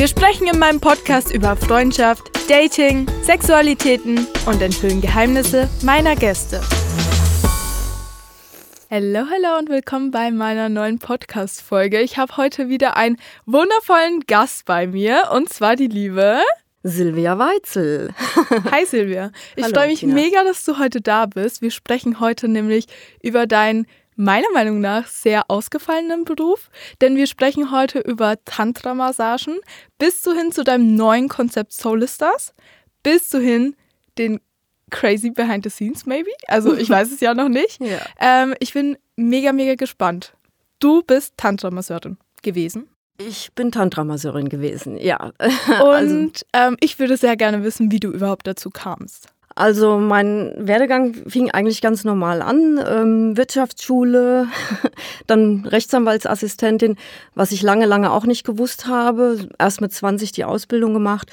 Wir sprechen in meinem Podcast über Freundschaft, Dating, Sexualitäten und enthüllen Geheimnisse meiner Gäste. Hallo, hallo und willkommen bei meiner neuen Podcast-Folge. Ich habe heute wieder einen wundervollen Gast bei mir und zwar die liebe Silvia Weitzel. Hi Silvia. Ich freue mich Tina. mega, dass du heute da bist. Wir sprechen heute nämlich über dein meiner Meinung nach sehr ausgefallenen Beruf, denn wir sprechen heute über Tantra-Massagen bis zu hin zu deinem neuen Konzept Solistars, bis zu hin den crazy behind the scenes maybe. Also ich weiß es ja noch nicht. Ja. Ähm, ich bin mega, mega gespannt. Du bist Tantra-Masseurin gewesen. Ich bin Tantra-Masseurin gewesen, ja. Also Und ähm, ich würde sehr gerne wissen, wie du überhaupt dazu kamst. Also mein Werdegang fing eigentlich ganz normal an. Ähm, Wirtschaftsschule, dann Rechtsanwaltsassistentin, was ich lange, lange auch nicht gewusst habe. Erst mit 20 die Ausbildung gemacht.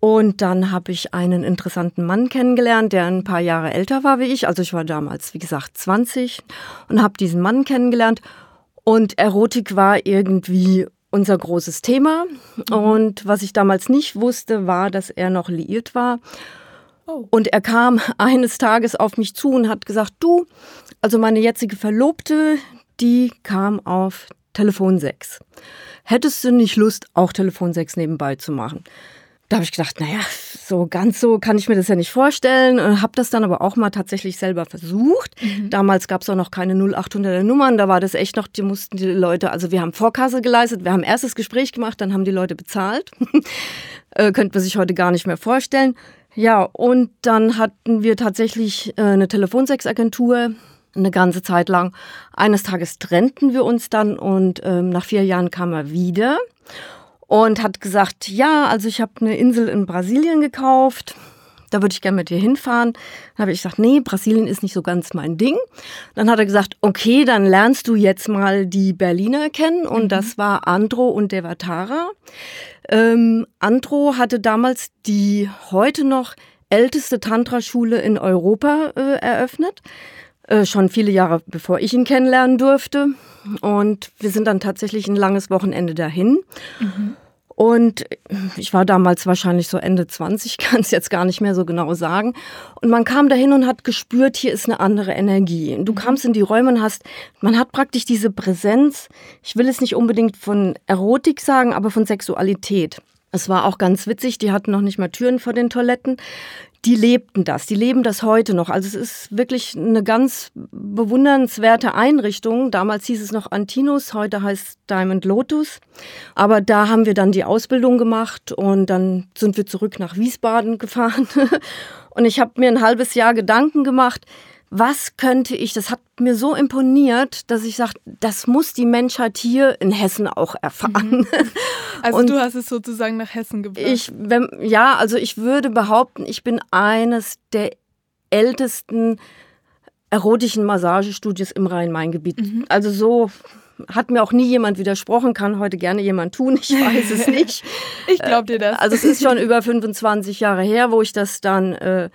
Und dann habe ich einen interessanten Mann kennengelernt, der ein paar Jahre älter war wie ich. Also ich war damals, wie gesagt, 20 und habe diesen Mann kennengelernt. Und Erotik war irgendwie unser großes Thema. Mhm. Und was ich damals nicht wusste, war, dass er noch liiert war Oh. Und er kam eines Tages auf mich zu und hat gesagt, du, also meine jetzige Verlobte, die kam auf Telefon 6. Hättest du nicht Lust, auch Telefon 6 nebenbei zu machen? Da habe ich gedacht, naja, so ganz so kann ich mir das ja nicht vorstellen. Habe das dann aber auch mal tatsächlich selber versucht. Mhm. Damals gab es auch noch keine 0800er Nummern. Da war das echt noch, die mussten die Leute, also wir haben Vorkasse geleistet, wir haben erstes Gespräch gemacht, dann haben die Leute bezahlt. äh, könnte man sich heute gar nicht mehr vorstellen. Ja, und dann hatten wir tatsächlich äh, eine Telefonsexagentur eine ganze Zeit lang. Eines Tages trennten wir uns dann und ähm, nach vier Jahren kam er wieder und hat gesagt, ja, also ich habe eine Insel in Brasilien gekauft. Da würde ich gerne mit dir hinfahren. Dann habe ich gesagt, nee, Brasilien ist nicht so ganz mein Ding. Dann hat er gesagt, okay, dann lernst du jetzt mal die Berliner kennen. Und mhm. das war Andro und Devatara. Ähm, Andro hatte damals die heute noch älteste Tantra-Schule in Europa äh, eröffnet. Äh, schon viele Jahre bevor ich ihn kennenlernen durfte. Und wir sind dann tatsächlich ein langes Wochenende dahin. Mhm. Und ich war damals wahrscheinlich so Ende 20, kann es jetzt gar nicht mehr so genau sagen. Und man kam dahin und hat gespürt, hier ist eine andere Energie. Du mhm. kamst in die Räume und hast, man hat praktisch diese Präsenz. Ich will es nicht unbedingt von Erotik sagen, aber von Sexualität. Es war auch ganz witzig, die hatten noch nicht mal Türen vor den Toiletten die lebten das, die leben das heute noch. Also es ist wirklich eine ganz bewundernswerte Einrichtung. Damals hieß es noch Antinus, heute heißt Diamond Lotus. Aber da haben wir dann die Ausbildung gemacht und dann sind wir zurück nach Wiesbaden gefahren. Und ich habe mir ein halbes Jahr Gedanken gemacht, was könnte ich, das hat mir so imponiert, dass ich sage, das muss die Menschheit hier in Hessen auch erfahren. Mhm. Also und du hast es sozusagen nach Hessen gebracht. Ich, wenn, ja, also ich würde behaupten, ich bin eines der ältesten erotischen Massagestudios im Rhein-Main-Gebiet. Mhm. Also so hat mir auch nie jemand widersprochen, kann heute gerne jemand tun, ich weiß es nicht. ich glaube dir das. Also es ist schon über 25 Jahre her, wo ich das dann äh,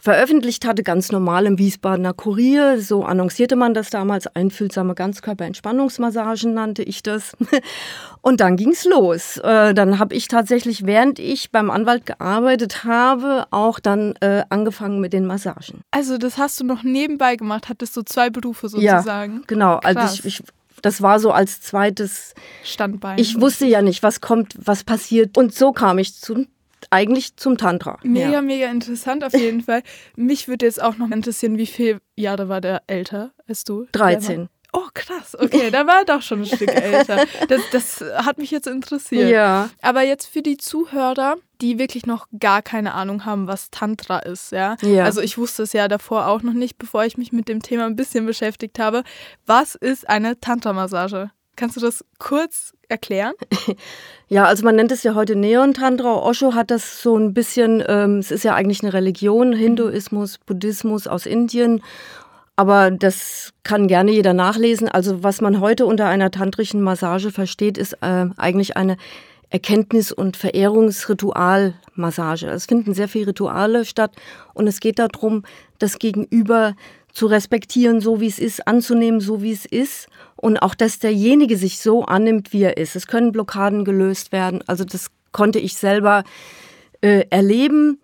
veröffentlicht hatte, ganz normal im Wiesbadener Kurier. So annoncierte man das damals. Einfühlsame Ganzkörperentspannungsmassagen nannte ich das. Und dann ging's los. Äh, dann habe ich tatsächlich, während ich beim Anwalt gearbeitet habe, auch dann äh, angefangen mit den Massagen. Also das hast du noch nebenbei gemacht, hattest du zwei Berufe sozusagen? Ja, genau. Krass. Also ich, ich das war so als zweites Standbein. Ich wusste ja nicht, was kommt, was passiert. Und so kam ich zu eigentlich zum Tantra. Mega, ja. mega interessant auf jeden Fall. Mich würde jetzt auch noch interessieren, wie viele Jahre war der älter als du? 13. Oh, krass. Okay, da war er doch schon ein Stück älter. Das, das hat mich jetzt interessiert. Ja. Aber jetzt für die Zuhörer, die wirklich noch gar keine Ahnung haben, was Tantra ist, ja. ja. Also ich wusste es ja davor auch noch nicht, bevor ich mich mit dem Thema ein bisschen beschäftigt habe. Was ist eine Tantra-Massage? Kannst du das kurz erklären? Ja, also man nennt es ja heute Neon-Tantra. Osho hat das so ein bisschen, ähm, es ist ja eigentlich eine Religion, Hinduismus, Buddhismus aus Indien. Aber das kann gerne jeder nachlesen. Also was man heute unter einer tantrischen Massage versteht, ist äh, eigentlich eine Erkenntnis- und Verehrungsritualmassage. Es finden sehr viele Rituale statt und es geht darum, das Gegenüber zu respektieren, so wie es ist, anzunehmen, so wie es ist und auch, dass derjenige sich so annimmt, wie er ist. Es können Blockaden gelöst werden. Also das konnte ich selber äh, erleben.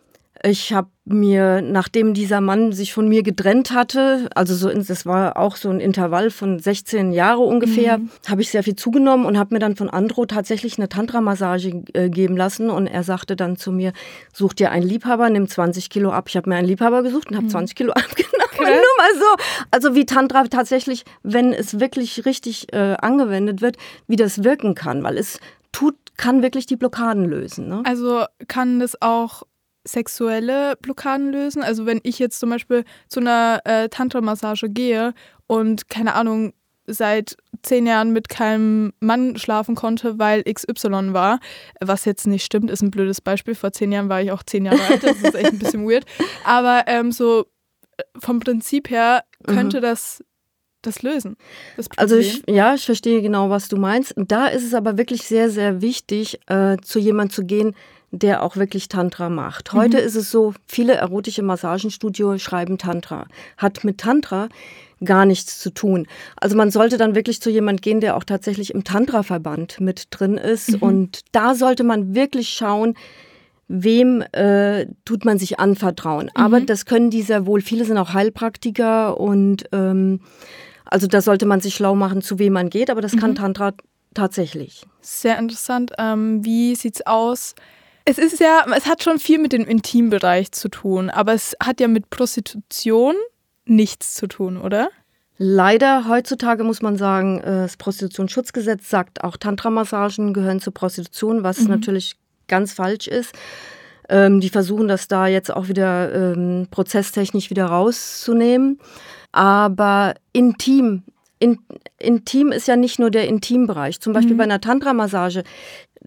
Ich habe mir, nachdem dieser Mann sich von mir getrennt hatte, also so, das war auch so ein Intervall von 16 Jahre ungefähr, mhm. habe ich sehr viel zugenommen und habe mir dann von Andro tatsächlich eine Tantra-Massage äh, geben lassen und er sagte dann zu mir, such dir einen Liebhaber, nimm 20 Kilo ab. Ich habe mir einen Liebhaber gesucht und habe mhm. 20 Kilo abgenommen. Okay. Nur mal so. Also wie Tantra tatsächlich, wenn es wirklich richtig äh, angewendet wird, wie das wirken kann, weil es tut, kann wirklich die Blockaden lösen. Ne? Also kann das auch sexuelle Blockaden lösen. Also wenn ich jetzt zum Beispiel zu einer äh, Tantra-Massage gehe und keine Ahnung, seit zehn Jahren mit keinem Mann schlafen konnte, weil XY war, was jetzt nicht stimmt, ist ein blödes Beispiel. Vor zehn Jahren war ich auch zehn Jahre alt, das ist echt ein bisschen weird. Aber ähm, so äh, vom Prinzip her könnte mhm. das das lösen? Das also ich, ja, ich verstehe genau, was du meinst. Da ist es aber wirklich sehr, sehr wichtig, äh, zu jemandem zu gehen, der auch wirklich Tantra macht. Heute mhm. ist es so, viele erotische Massagenstudios schreiben Tantra. Hat mit Tantra gar nichts zu tun. Also man sollte dann wirklich zu jemand gehen, der auch tatsächlich im Tantra-Verband mit drin ist. Mhm. Und da sollte man wirklich schauen, wem äh, tut man sich anvertrauen. Mhm. Aber das können die sehr wohl. Viele sind auch Heilpraktiker und ähm, also da sollte man sich schlau machen, zu wem man geht. Aber das kann mhm. Tantra tatsächlich. Sehr interessant. Ähm, wie sieht's aus? Es ist ja, es hat schon viel mit dem Intimbereich zu tun, aber es hat ja mit Prostitution nichts zu tun, oder? Leider heutzutage muss man sagen, äh, das Prostitutionsschutzgesetz sagt auch Tantra-Massagen gehören zur Prostitution, was mhm. natürlich ganz falsch ist. Ähm, die versuchen das da jetzt auch wieder ähm, prozesstechnisch wieder rauszunehmen. Aber intim, in, intim ist ja nicht nur der Intimbereich. Zum Beispiel mhm. bei einer Tantra-Massage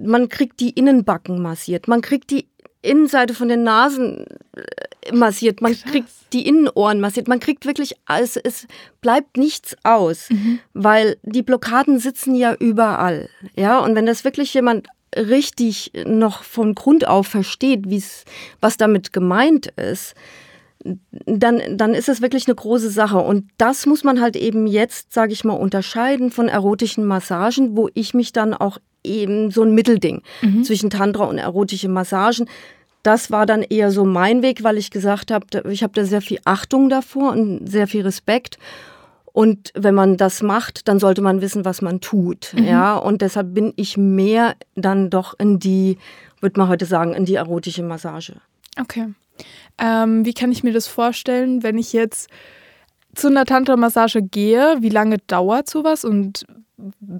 man kriegt die Innenbacken massiert, man kriegt die Innenseite von den Nasen äh, massiert, man Krass. kriegt die Innenohren massiert, man kriegt wirklich, es, es bleibt nichts aus, mhm. weil die Blockaden sitzen ja überall. Ja, und wenn das wirklich jemand richtig noch von Grund auf versteht, wie's, was damit gemeint ist, dann, dann ist es wirklich eine große Sache. Und das muss man halt eben jetzt, sage ich mal, unterscheiden von erotischen Massagen, wo ich mich dann auch eben so ein Mittelding mhm. zwischen Tantra und erotische Massagen. Das war dann eher so mein Weg, weil ich gesagt habe, ich habe da sehr viel Achtung davor und sehr viel Respekt. Und wenn man das macht, dann sollte man wissen, was man tut. Mhm. Ja, und deshalb bin ich mehr dann doch in die, würde man heute sagen, in die erotische Massage. Okay. Ähm, wie kann ich mir das vorstellen, wenn ich jetzt zu einer Tantra-Massage gehe? Wie lange dauert sowas und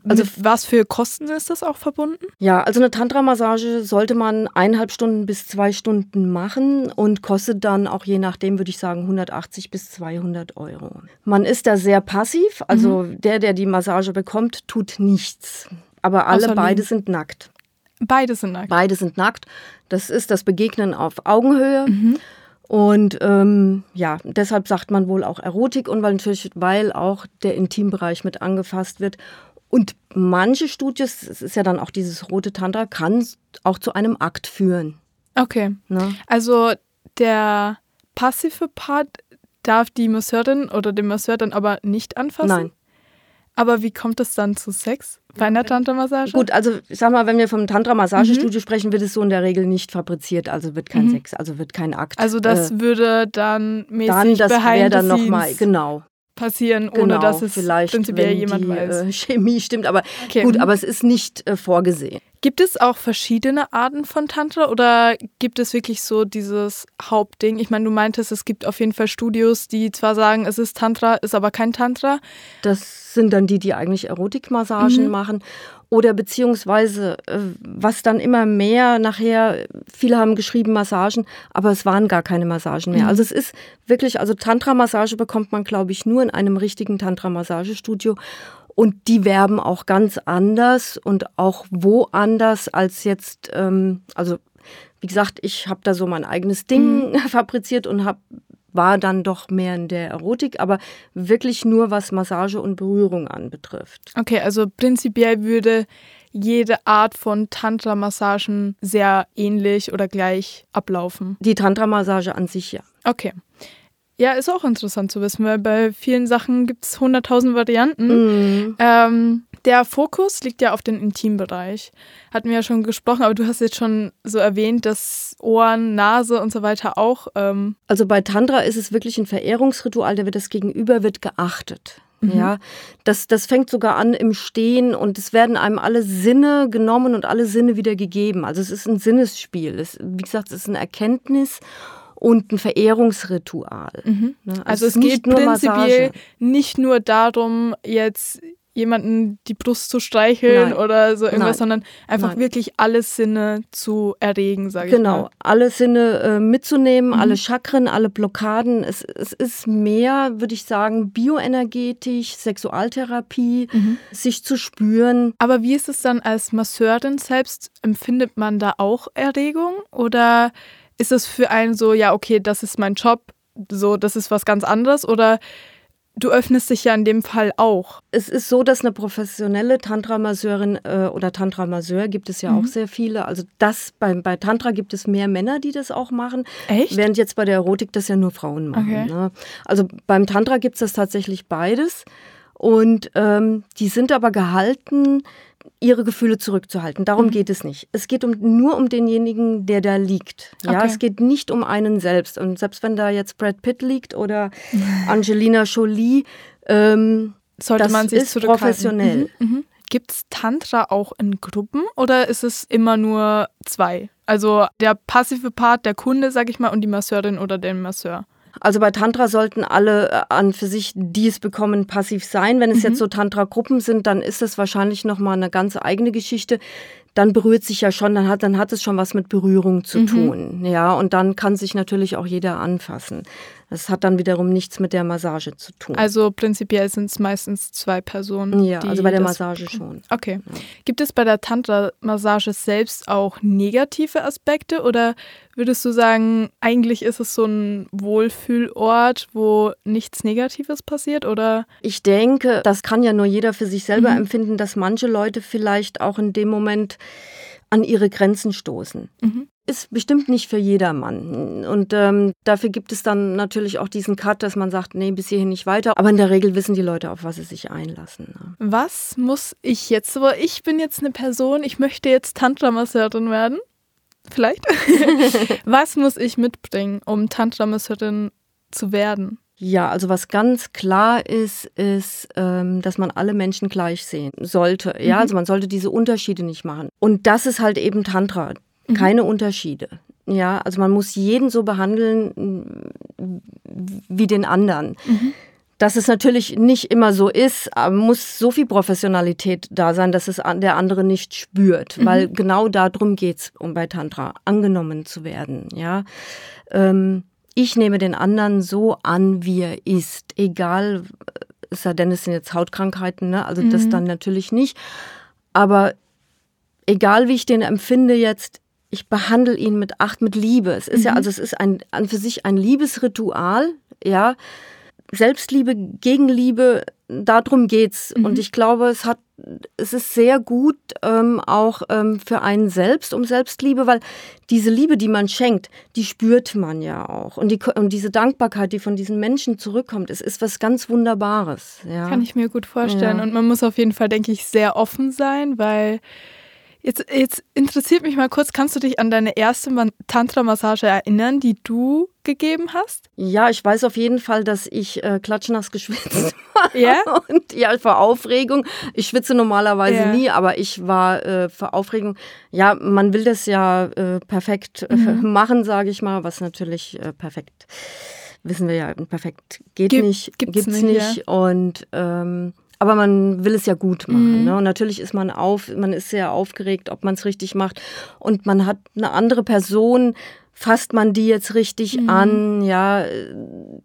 also was für Kosten ist das auch verbunden? Ja, also eine Tantra-Massage sollte man eineinhalb Stunden bis zwei Stunden machen und kostet dann auch je nachdem, würde ich sagen, 180 bis 200 Euro. Man ist da sehr passiv, also mhm. der, der die Massage bekommt, tut nichts. Aber alle Außer beide sind nackt. Beide sind nackt. Beide sind nackt. Das ist das Begegnen auf Augenhöhe. Mhm. Und ähm, ja, deshalb sagt man wohl auch Erotik und weil natürlich, weil auch der Intimbereich mit angefasst wird. Und manche Studios, es ist ja dann auch dieses rote Tantra, kann auch zu einem Akt führen. Okay. Ne? Also der passive Part darf die Masseurin oder den Masseur dann aber nicht anfassen? Nein. Aber wie kommt es dann zu Sex bei einer Tantra-Massage? Gut, also ich sag mal, wenn wir vom Tantra-Massagestudio mhm. sprechen, wird es so in der Regel nicht fabriziert, also wird kein mhm. Sex, also wird kein Akt. Also das äh, würde dann mäßig dann, das wäre dann nochmal, genau passieren, ohne genau, dass es vielleicht prinzipiell jemand die, weiß. Äh, Chemie stimmt, aber okay. gut, aber es ist nicht äh, vorgesehen. Gibt es auch verschiedene Arten von Tantra oder gibt es wirklich so dieses Hauptding? Ich meine, du meintest, es gibt auf jeden Fall Studios, die zwar sagen, es ist Tantra, ist aber kein Tantra. Das sind dann die, die eigentlich Erotikmassagen mhm. machen oder beziehungsweise, äh, was dann immer mehr nachher, viele haben geschrieben Massagen, aber es waren gar keine Massagen mehr. Mhm. Also es ist wirklich, also Tantra-Massage bekommt man, glaube ich, nur in einem richtigen Tantra-Massagestudio. Und die werben auch ganz anders und auch woanders als jetzt, ähm, also wie gesagt, ich habe da so mein eigenes Ding mhm. fabriziert und habe war dann doch mehr in der Erotik, aber wirklich nur was Massage und Berührung anbetrifft. Okay, also prinzipiell würde jede Art von Tantra-Massagen sehr ähnlich oder gleich ablaufen. Die Tantra-Massage an sich ja. Okay. Ja, ist auch interessant zu wissen, weil bei vielen Sachen gibt es 100.000 Varianten. Mhm. Ähm, der Fokus liegt ja auf den Intimbereich. Hatten wir ja schon gesprochen, aber du hast jetzt schon so erwähnt, dass Ohren, Nase und so weiter auch. Ähm also bei Tantra ist es wirklich ein Verehrungsritual, da wird das Gegenüber wird geachtet. Mhm. Ja, das, das fängt sogar an im Stehen und es werden einem alle Sinne genommen und alle Sinne wieder gegeben. Also es ist ein Sinnesspiel. Es, wie gesagt, es ist eine Erkenntnis und ein Verehrungsritual. Mhm. Ne? Also, also, es, es geht prinzipiell Massage. nicht nur darum, jetzt jemanden die Brust zu streicheln Nein. oder so irgendwas, Nein. sondern einfach Nein. wirklich alle Sinne zu erregen, sage genau. ich mal. Genau, alle Sinne äh, mitzunehmen, mhm. alle Chakren, alle Blockaden. Es, es ist mehr, würde ich sagen, bioenergetisch, Sexualtherapie, mhm. sich zu spüren. Aber wie ist es dann als Masseurin selbst? Empfindet man da auch Erregung oder ist es für einen so, ja, okay, das ist mein Job, so, das ist was ganz anderes oder Du öffnest dich ja in dem Fall auch. Es ist so, dass eine professionelle Tantra-Masseurin äh, oder Tantra-Masseur gibt es ja mhm. auch sehr viele. Also das bei, bei Tantra gibt es mehr Männer, die das auch machen. Echt? Während jetzt bei der Erotik das ja nur Frauen machen. Okay. Ne? Also beim Tantra gibt es das tatsächlich beides. Und ähm, die sind aber gehalten, ihre Gefühle zurückzuhalten. Darum mhm. geht es nicht. Es geht um, nur um denjenigen, der da liegt. Ja, okay. es geht nicht um einen selbst. Und selbst wenn da jetzt Brad Pitt liegt oder Angelina Jolie, ähm, sollte das man sich ist professionell. Mhm. Mhm. Gibt es Tantra auch in Gruppen oder ist es immer nur zwei? Also der passive Part, der Kunde, sag ich mal, und die Masseurin oder der Masseur? Also bei Tantra sollten alle äh, an für sich, die es bekommen, passiv sein. Wenn es mhm. jetzt so Tantra-Gruppen sind, dann ist das wahrscheinlich nochmal eine ganz eigene Geschichte. Dann berührt sich ja schon, dann hat, dann hat es schon was mit Berührung zu mhm. tun. Ja, und dann kann sich natürlich auch jeder anfassen. Das hat dann wiederum nichts mit der Massage zu tun. Also prinzipiell sind es meistens zwei Personen. Ja, also bei der Massage schon. Okay. Ja. Gibt es bei der Tantra-Massage selbst auch negative Aspekte oder würdest du sagen, eigentlich ist es so ein Wohlfühlort, wo nichts Negatives passiert oder? Ich denke, das kann ja nur jeder für sich selber mhm. empfinden, dass manche Leute vielleicht auch in dem Moment an ihre Grenzen stoßen. Mhm ist bestimmt nicht für jedermann. Und ähm, dafür gibt es dann natürlich auch diesen Cut, dass man sagt, nee, bis hierhin nicht weiter. Aber in der Regel wissen die Leute, auf was sie sich einlassen. Ne? Was muss ich jetzt, aber ich bin jetzt eine Person, ich möchte jetzt Tantra-Masseurin werden. Vielleicht. was muss ich mitbringen, um Tantra-Masseurin zu werden? Ja, also was ganz klar ist, ist, ähm, dass man alle Menschen gleich sehen sollte. Ja, mhm. also man sollte diese Unterschiede nicht machen. Und das ist halt eben Tantra. Mhm. Keine Unterschiede. Ja, also man muss jeden so behandeln wie den anderen. Mhm. Dass es natürlich nicht immer so ist, muss so viel Professionalität da sein, dass es der andere nicht spürt. Mhm. Weil genau darum geht es, um bei Tantra angenommen zu werden. Ja. Ähm, ich nehme den anderen so an, wie er ist. Egal, es sei denn, es sind jetzt Hautkrankheiten, ne? also mhm. das dann natürlich nicht. Aber egal, wie ich den empfinde jetzt, ich behandle ihn mit Acht, mit Liebe. Es ist mhm. ja, also es ist ein, an für sich ein Liebesritual, ja. Selbstliebe, Gegenliebe, darum geht's. Mhm. Und ich glaube, es hat, es ist sehr gut ähm, auch ähm, für einen selbst um Selbstliebe, weil diese Liebe, die man schenkt, die spürt man ja auch. Und, die, und diese Dankbarkeit, die von diesen Menschen zurückkommt, es ist was ganz Wunderbares. Ja. Kann ich mir gut vorstellen. Ja. Und man muss auf jeden Fall, denke ich, sehr offen sein, weil Jetzt, jetzt interessiert mich mal kurz, kannst du dich an deine erste Tantra-Massage erinnern, die du gegeben hast? Ja, ich weiß auf jeden Fall, dass ich äh, klatschnass geschwitzt war. Und ja, vor Aufregung. Ich schwitze normalerweise ja. nie, aber ich war äh, vor Aufregung. Ja, man will das ja äh, perfekt äh, mhm. machen, sage ich mal, was natürlich äh, perfekt, wissen wir ja, perfekt geht Gib, nicht, gibt's, gibt's nicht. nicht. Ja. Und ähm, aber man will es ja gut machen. Mhm. Ne? Und natürlich ist man auf, man ist sehr aufgeregt, ob man es richtig macht. Und man hat eine andere Person fasst man die jetzt richtig mhm. an, ja,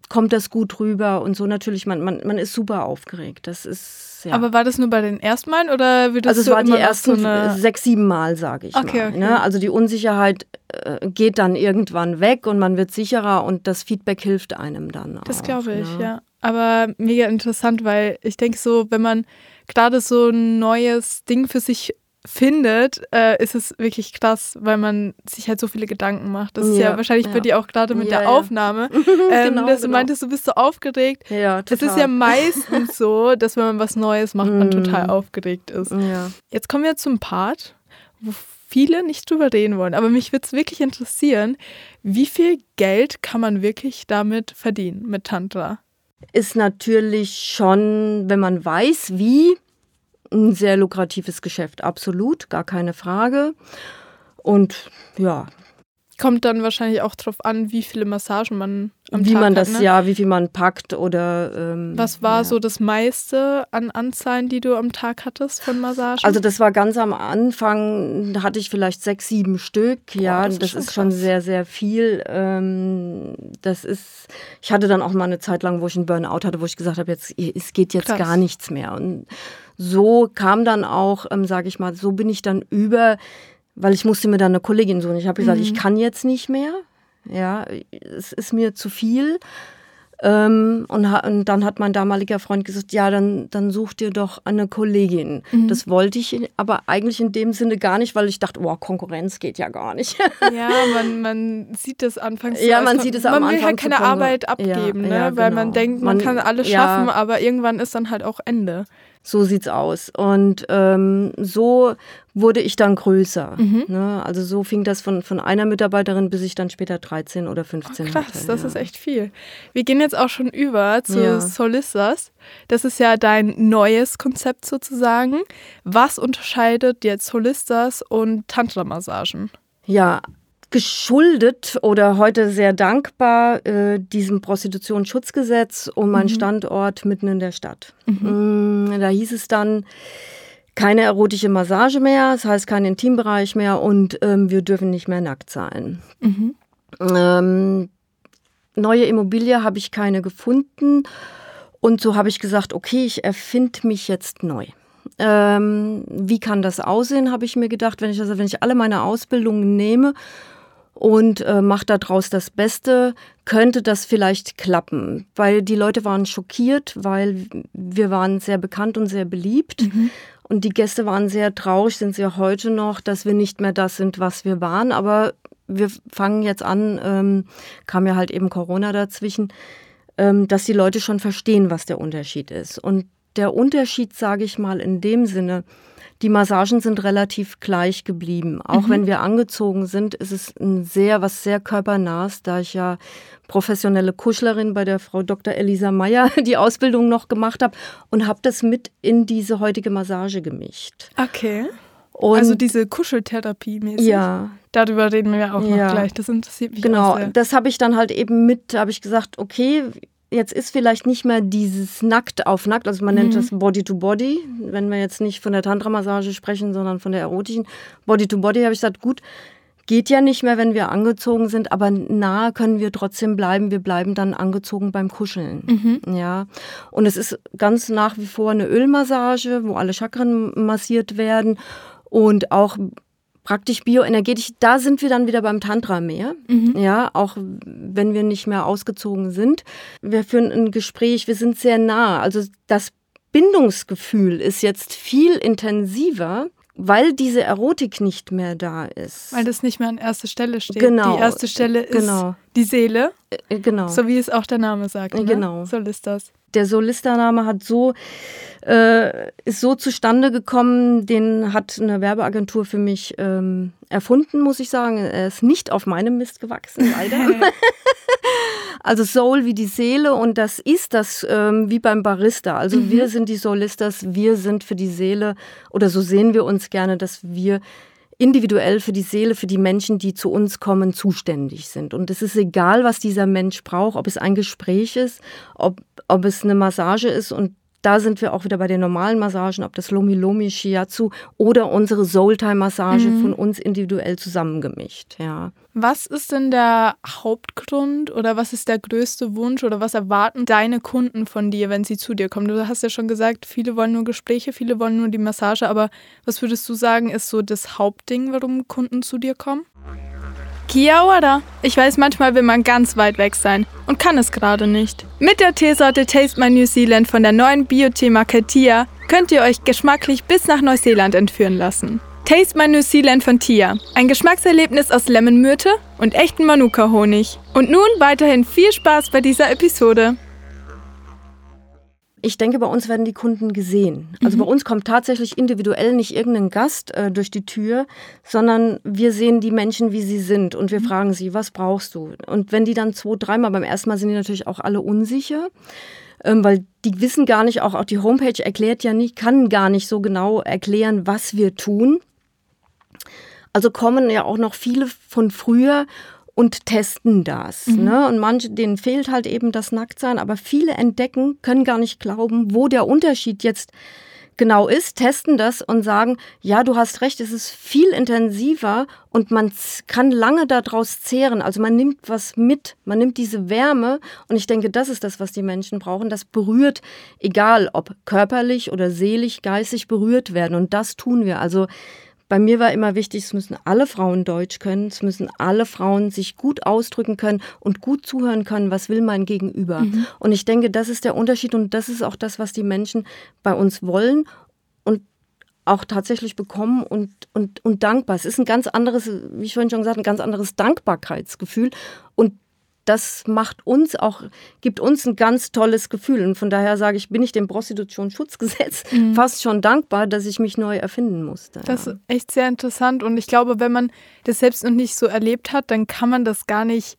kommt das gut rüber und so natürlich, man, man, man ist super aufgeregt. Das ist, ja. Aber war das nur bei den ersten Malen oder würdest Also es war die ersten so eine... sechs, sieben Mal, sage ich okay, mal. Okay. Ne? Also die Unsicherheit äh, geht dann irgendwann weg und man wird sicherer und das Feedback hilft einem dann Das glaube ich, ne? ja. Aber mega interessant, weil ich denke so, wenn man gerade so ein neues Ding für sich findet, äh, ist es wirklich krass, weil man sich halt so viele Gedanken macht. Das ist ja, ja wahrscheinlich ja. bei dir auch gerade mit ja, der Aufnahme. ähm, genau, dass du genau. meintest, du bist so aufgeregt. Ja, total. Es ist ja meistens so, dass wenn man was Neues macht, man mm. total aufgeregt ist. Ja. Jetzt kommen wir zum Part, wo viele nicht drüber reden wollen. Aber mich würde es wirklich interessieren, wie viel Geld kann man wirklich damit verdienen, mit Tantra? Ist natürlich schon, wenn man weiß, wie, ein sehr lukratives Geschäft, absolut, gar keine Frage. Und ja. Kommt dann wahrscheinlich auch darauf an, wie viele Massagen man am wie Tag man das, hat, ne? ja, wie viel man packt oder. Ähm, Was war ja. so das meiste an Anzahlen, die du am Tag hattest von Massagen? Also das war ganz am Anfang, da hatte ich vielleicht sechs, sieben Stück. Boah, ja, das, das ist, schon, ist schon sehr, sehr viel. Ähm, das ist. Ich hatte dann auch mal eine Zeit lang, wo ich einen Burnout hatte, wo ich gesagt habe, jetzt es geht jetzt krass. gar nichts mehr und so kam dann auch, ähm, sage ich mal, so bin ich dann über, weil ich musste mir dann eine Kollegin suchen. Ich habe gesagt, mhm. ich kann jetzt nicht mehr. Ja, es ist mir zu viel. Ähm, und, und, dann hat mein damaliger Freund gesagt, ja, dann, dann such dir doch eine Kollegin. Mhm. Das wollte ich aber eigentlich in dem Sinne gar nicht, weil ich dachte, oh, Konkurrenz geht ja gar nicht. ja, man, man sieht das anfangs Ja, man sieht es am Anfang. Man will halt keine Arbeit abgeben, ja, ne? Ja, genau. weil man denkt, man, man kann alles schaffen, ja. aber irgendwann ist dann halt auch Ende. So sieht's aus. Und ähm, so wurde ich dann größer. Mhm. Ne? Also so fing das von, von einer Mitarbeiterin bis ich dann später 13 oder 15 oh, krass, hatte. das ja. ist echt viel. Wir gehen jetzt auch schon über zu ja. Solistas. Das ist ja dein neues Konzept sozusagen. Was unterscheidet jetzt Solistas und Tantra-Massagen? Ja, geschuldet oder heute sehr dankbar äh, diesem Prostitutionsschutzgesetz um meinen mhm. Standort mitten in der Stadt. Mhm. Mm, da hieß es dann, keine erotische Massage mehr, das heißt kein Intimbereich mehr und ähm, wir dürfen nicht mehr nackt sein. Mhm. Ähm, neue Immobilie habe ich keine gefunden und so habe ich gesagt, okay, ich erfinde mich jetzt neu. Ähm, wie kann das aussehen, habe ich mir gedacht, wenn ich, also wenn ich alle meine Ausbildungen nehme und äh, macht daraus das Beste, könnte das vielleicht klappen. Weil die Leute waren schockiert, weil wir waren sehr bekannt und sehr beliebt. Mhm. Und die Gäste waren sehr traurig, sind sie auch heute noch, dass wir nicht mehr das sind, was wir waren. Aber wir fangen jetzt an, ähm, kam ja halt eben Corona dazwischen, ähm, dass die Leute schon verstehen, was der Unterschied ist. Und der Unterschied, sage ich mal, in dem Sinne, die Massagen sind relativ gleich geblieben. Auch mhm. wenn wir angezogen sind, ist es ein sehr, was sehr körpernahes, da ich ja professionelle Kuschlerin bei der Frau Dr. Elisa Meyer die Ausbildung noch gemacht habe und habe das mit in diese heutige Massage gemischt. Okay. Und also diese Kuscheltherapie mäßig. Ja. Darüber reden wir auch noch ja. gleich. Das interessiert mich Genau, das habe ich dann halt eben mit, habe ich gesagt, okay, jetzt ist vielleicht nicht mehr dieses nackt auf nackt, also man mhm. nennt das Body to Body, wenn wir jetzt nicht von der Tantra-Massage sprechen, sondern von der erotischen Body to Body, habe ich gesagt, gut, geht ja nicht mehr, wenn wir angezogen sind, aber nahe können wir trotzdem bleiben. Wir bleiben dann angezogen beim Kuscheln. Mhm. Ja. Und es ist ganz nach wie vor eine Ölmassage, wo alle Chakren massiert werden und auch praktisch bioenergetisch, da sind wir dann wieder beim Tantra mehr. Mhm. Ja, auch wenn wir nicht mehr ausgezogen sind. Wir führen ein Gespräch, wir sind sehr nah. Also das Bindungsgefühl ist jetzt viel intensiver, weil diese Erotik nicht mehr da ist. Weil das nicht mehr an erster Stelle steht. Genau. Die erste Stelle ist genau. die Seele. Äh, genau. So wie es auch der Name sagt. Ne? Genau. So ist das der Solista-Name hat so, äh, ist so zustande gekommen, den hat eine Werbeagentur für mich ähm, erfunden, muss ich sagen. Er ist nicht auf meinem Mist gewachsen, leider. also Soul wie die Seele und das ist das ähm, wie beim Barista. Also mhm. wir sind die Solistas, wir sind für die Seele oder so sehen wir uns gerne, dass wir individuell für die Seele, für die Menschen, die zu uns kommen, zuständig sind. Und es ist egal, was dieser Mensch braucht, ob es ein Gespräch ist, ob, ob es eine Massage ist. Und da sind wir auch wieder bei den normalen Massagen, ob das Lomi Lomi, Shiatsu oder unsere Soul-Time-Massage mhm. von uns individuell zusammengemischt. Ja. Was ist denn der Hauptgrund oder was ist der größte Wunsch oder was erwarten deine Kunden von dir, wenn sie zu dir kommen? Du hast ja schon gesagt, viele wollen nur Gespräche, viele wollen nur die Massage, aber was würdest du sagen, ist so das Hauptding, warum Kunden zu dir kommen? Kia ora. Ich weiß, manchmal will man ganz weit weg sein und kann es gerade nicht. Mit der Teesorte Taste My New Zealand von der neuen Bio-Tee-Marke Tia könnt ihr euch geschmacklich bis nach Neuseeland entführen lassen. Taste My New Zealand von Tia. Ein Geschmackserlebnis aus Lemon-Myrte und echten Manuka-Honig. Und nun weiterhin viel Spaß bei dieser Episode. Ich denke, bei uns werden die Kunden gesehen. Also mhm. bei uns kommt tatsächlich individuell nicht irgendein Gast äh, durch die Tür, sondern wir sehen die Menschen, wie sie sind und wir mhm. fragen sie, was brauchst du? Und wenn die dann zwei, dreimal beim ersten Mal sind die natürlich auch alle unsicher, ähm, weil die wissen gar nicht, auch, auch die Homepage erklärt ja nicht, kann gar nicht so genau erklären, was wir tun. Also kommen ja auch noch viele von früher und testen das. Mhm. Ne? Und manche, denen fehlt halt eben das Nacktsein, aber viele entdecken, können gar nicht glauben, wo der Unterschied jetzt genau ist, testen das und sagen, ja, du hast recht, es ist viel intensiver und man kann lange daraus zehren. Also man nimmt was mit, man nimmt diese Wärme und ich denke, das ist das, was die Menschen brauchen. Das berührt, egal ob körperlich oder seelisch, geistig berührt werden und das tun wir. Also bei mir war immer wichtig, es müssen alle Frauen Deutsch können, es müssen alle Frauen sich gut ausdrücken können und gut zuhören können, was will mein Gegenüber. Mhm. Und ich denke, das ist der Unterschied und das ist auch das, was die Menschen bei uns wollen und auch tatsächlich bekommen und, und, und dankbar. Es ist ein ganz anderes, wie ich vorhin schon gesagt, ein ganz anderes Dankbarkeitsgefühl. Und das macht uns auch, gibt uns ein ganz tolles Gefühl. Und von daher sage ich, bin ich dem Prostitutionsschutzgesetz mhm. fast schon dankbar, dass ich mich neu erfinden musste. Das ist echt sehr interessant. Und ich glaube, wenn man das selbst noch nicht so erlebt hat, dann kann man das gar nicht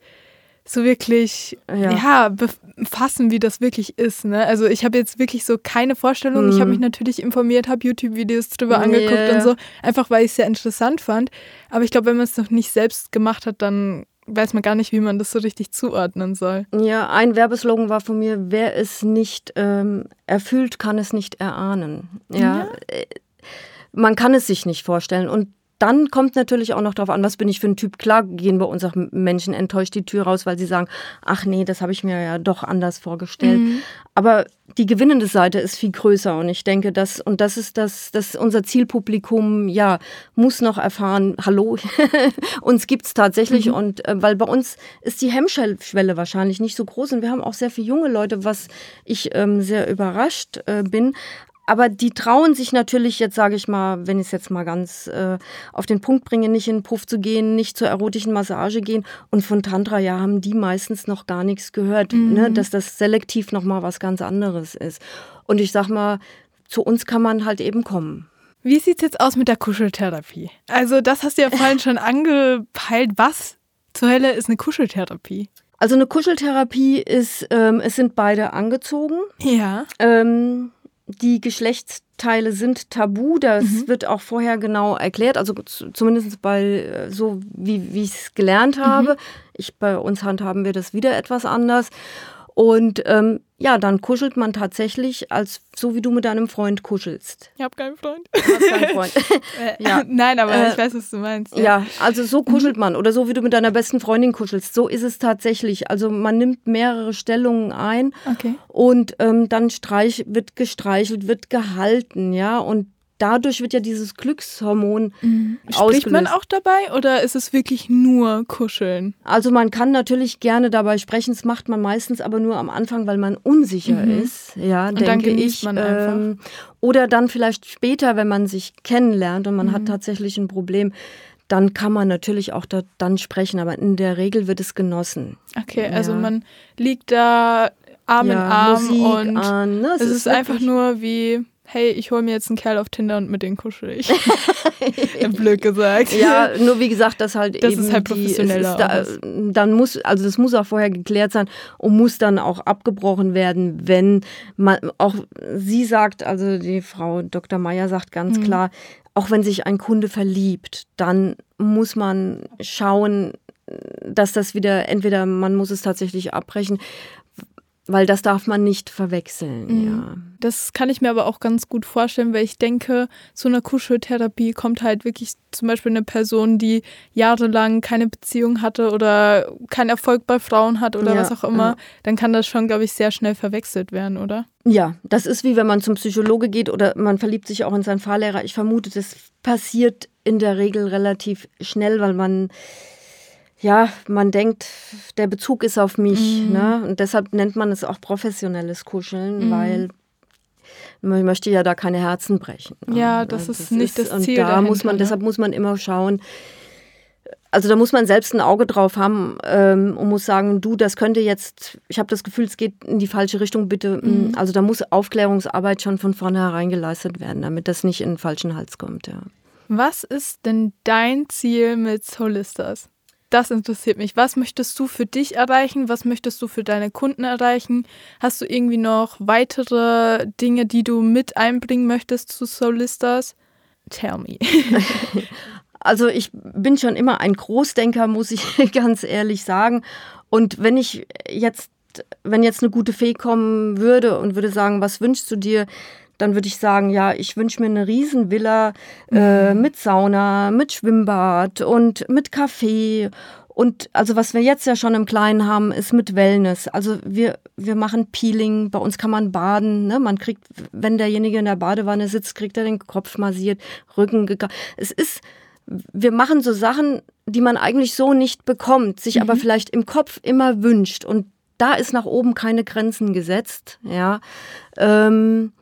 so wirklich ja, ja befassen, wie das wirklich ist. Ne? Also ich habe jetzt wirklich so keine Vorstellung. Mhm. Ich habe mich natürlich informiert, habe YouTube-Videos drüber angeguckt yeah. und so, einfach weil ich es sehr interessant fand. Aber ich glaube, wenn man es noch nicht selbst gemacht hat, dann weiß man gar nicht, wie man das so richtig zuordnen soll. Ja, ein Werbeslogan war von mir, wer es nicht ähm, erfüllt, kann es nicht erahnen. Ja, ja. Äh, man kann es sich nicht vorstellen. Und dann kommt natürlich auch noch darauf an, was bin ich für ein Typ. Klar gehen bei uns auch Menschen enttäuscht die Tür raus, weil sie sagen, ach nee, das habe ich mir ja doch anders vorgestellt. Mhm. Aber die gewinnende Seite ist viel größer und ich denke, dass, und das ist das, dass unser Zielpublikum, ja, muss noch erfahren, hallo, uns gibt es tatsächlich mhm. und äh, weil bei uns ist die Hemmschwelle wahrscheinlich nicht so groß und wir haben auch sehr viele junge Leute, was ich ähm, sehr überrascht äh, bin. Aber die trauen sich natürlich jetzt, sage ich mal, wenn ich es jetzt mal ganz äh, auf den Punkt bringe, nicht in den Puff zu gehen, nicht zur erotischen Massage gehen. Und von Tantra, ja, haben die meistens noch gar nichts gehört, ne? mhm. ne? dass das selektiv nochmal was ganz anderes ist. Und ich sag mal, zu uns kann man halt eben kommen. Wie sieht es jetzt aus mit der Kuscheltherapie? Also, das hast du ja vorhin schon angepeilt. Was zur Hölle ist eine Kuscheltherapie? Also eine Kuscheltherapie ist, ähm, es sind beide angezogen. Ja. Ähm, die Geschlechtsteile sind tabu. Das mhm. wird auch vorher genau erklärt. Also zumindest bei äh, so, wie, wie ich es gelernt habe. Mhm. Ich, bei uns handhaben wir das wieder etwas anders. Und ähm, ja, dann kuschelt man tatsächlich, als so wie du mit deinem Freund kuschelst. Ich habe keinen Freund. Du hast keinen Freund. Äh, ja. Nein, aber äh, ich weiß, was du meinst. Ja. ja, also so kuschelt man. Oder so wie du mit deiner besten Freundin kuschelst. So ist es tatsächlich. Also man nimmt mehrere Stellungen ein okay. und ähm, dann streich, wird gestreichelt, wird gehalten, ja. Und dadurch wird ja dieses Glückshormon mhm. Spricht ausgelöst. man auch dabei oder ist es wirklich nur Kuscheln? Also man kann natürlich gerne dabei sprechen, das macht man meistens aber nur am Anfang, weil man unsicher mhm. ist. Ja, und denke dann ich. Man einfach. Ähm, oder dann vielleicht später, wenn man sich kennenlernt und man mhm. hat tatsächlich ein Problem. Dann kann man natürlich auch da, dann sprechen, aber in der Regel wird es genossen. Okay, also ja. also man liegt da Arm ja, in Arm Musik und an, ne? es, es, ist, ist einfach nur wie hey, ich hole mir jetzt einen Kerl auf Tinder und mit dem kuschel ich. Blöd gesagt. Ja, nur wie gesagt, das halt das eben ist halt professioneller. Ist da, dann muss, also das muss auch vorher geklärt sein und muss dann auch abgebrochen werden, wenn man, auch sie sagt, also die Frau Dr. Meyer sagt ganz mhm. klar, auch wenn sich ein Kunde verliebt, dann muss man schauen, dass das wieder, entweder man muss es tatsächlich abbrechen, weil das darf man nicht verwechseln, mhm. ja. Das kann ich mir aber auch ganz gut vorstellen, weil ich denke, zu einer Kuscheltherapie kommt halt wirklich zum Beispiel eine Person, die jahrelang keine Beziehung hatte oder keinen Erfolg bei Frauen hat oder ja, was auch immer. Ja. Dann kann das schon, glaube ich, sehr schnell verwechselt werden, oder? Ja, das ist wie wenn man zum Psychologe geht oder man verliebt sich auch in seinen Fahrlehrer. Ich vermute, das passiert in der Regel relativ schnell, weil man ja, man denkt, der Bezug ist auf mich. Mhm. Ne? Und deshalb nennt man es auch professionelles Kuscheln, mhm. weil man möchte ja da keine Herzen brechen. Ne? Ja, das, das ist nicht ist, das Ziel. Und da muss man, ne? deshalb muss man immer schauen, also da muss man selbst ein Auge drauf haben ähm, und muss sagen, du, das könnte jetzt, ich habe das Gefühl, es geht in die falsche Richtung, bitte. Mm, mhm. Also da muss Aufklärungsarbeit schon von vornherein geleistet werden, damit das nicht in den falschen Hals kommt, ja. Was ist denn dein Ziel mit Solistas? Das interessiert mich. Was möchtest du für dich erreichen? Was möchtest du für deine Kunden erreichen? Hast du irgendwie noch weitere Dinge, die du mit einbringen möchtest zu Solistas? Tell me. Also ich bin schon immer ein Großdenker, muss ich ganz ehrlich sagen. Und wenn ich jetzt, wenn jetzt eine gute Fee kommen würde und würde sagen, was wünschst du dir? Dann würde ich sagen, ja, ich wünsche mir eine Riesenvilla äh, mhm. mit Sauna, mit Schwimmbad und mit Kaffee und also was wir jetzt ja schon im Kleinen haben, ist mit Wellness. Also wir, wir machen Peeling, bei uns kann man baden. Ne? Man kriegt, wenn derjenige in der Badewanne sitzt, kriegt er den Kopf massiert, Rücken Es ist wir machen so Sachen, die man eigentlich so nicht bekommt, sich mhm. aber vielleicht im Kopf immer wünscht. Und da ist nach oben keine Grenzen gesetzt. Ja. Ähm,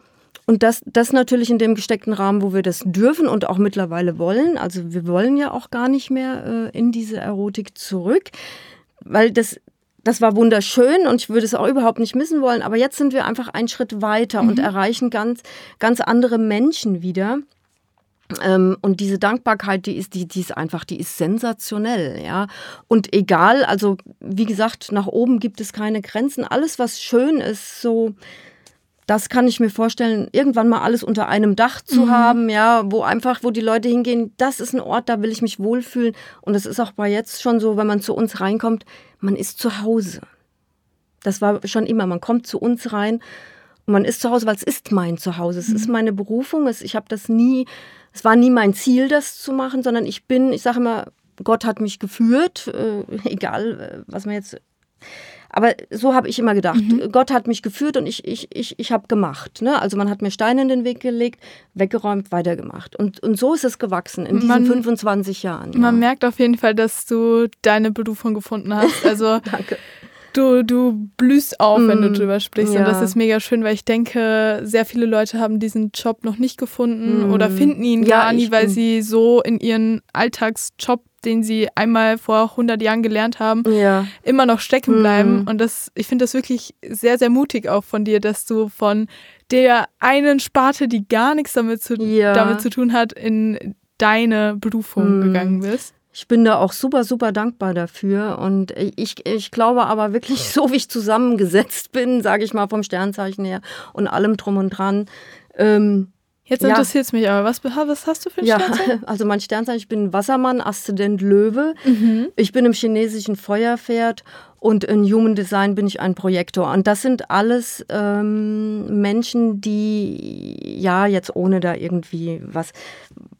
und das, das natürlich in dem gesteckten Rahmen, wo wir das dürfen und auch mittlerweile wollen. Also wir wollen ja auch gar nicht mehr äh, in diese Erotik zurück, weil das, das war wunderschön und ich würde es auch überhaupt nicht missen wollen. Aber jetzt sind wir einfach einen Schritt weiter mhm. und erreichen ganz, ganz andere Menschen wieder. Ähm, und diese Dankbarkeit, die ist, die, die ist einfach, die ist sensationell, ja. Und egal, also wie gesagt, nach oben gibt es keine Grenzen. Alles, was schön ist, so, das kann ich mir vorstellen, irgendwann mal alles unter einem Dach zu mhm. haben, ja, wo einfach, wo die Leute hingehen, das ist ein Ort, da will ich mich wohlfühlen. Und das ist auch bei jetzt schon so, wenn man zu uns reinkommt, man ist zu Hause. Das war schon immer, man kommt zu uns rein und man ist zu Hause, weil es ist mein Zuhause, es mhm. ist meine Berufung, es, ich habe das nie es war nie mein Ziel, das zu machen, sondern ich bin, ich sage immer, Gott hat mich geführt, äh, egal äh, was man jetzt. Aber so habe ich immer gedacht. Mhm. Gott hat mich geführt und ich, ich, ich, ich habe gemacht. Ne? Also man hat mir Steine in den Weg gelegt, weggeräumt, weitergemacht. Und, und so ist es gewachsen in diesen man, 25 Jahren. Ja. Man merkt auf jeden Fall, dass du deine Berufung gefunden hast. Also Danke du, du blühst auf, mm, wenn du mm, drüber sprichst. Ja. Und das ist mega schön, weil ich denke, sehr viele Leute haben diesen Job noch nicht gefunden mm. oder finden ihn ja, gar nie, weil sie so in ihren Alltagsjob den sie einmal vor 100 Jahren gelernt haben, ja. immer noch stecken bleiben. Mm. Und das, ich finde das wirklich sehr, sehr mutig auch von dir, dass du von der einen Sparte, die gar nichts damit zu, ja. damit zu tun hat, in deine Berufung mm. gegangen bist. Ich bin da auch super, super dankbar dafür. Und ich, ich glaube aber wirklich, so wie ich zusammengesetzt bin, sage ich mal vom Sternzeichen her und allem drum und dran. Ähm, Jetzt ja. interessiert es mich aber, was, was, hast du für ein ja, Sternzeichen? Also mein Sternzeichen, ich bin Wassermann, Aszendent Löwe. Mhm. Ich bin im chinesischen Feuerpferd und in Human Design bin ich ein Projektor. Und das sind alles ähm, Menschen, die, ja, jetzt ohne da irgendwie was,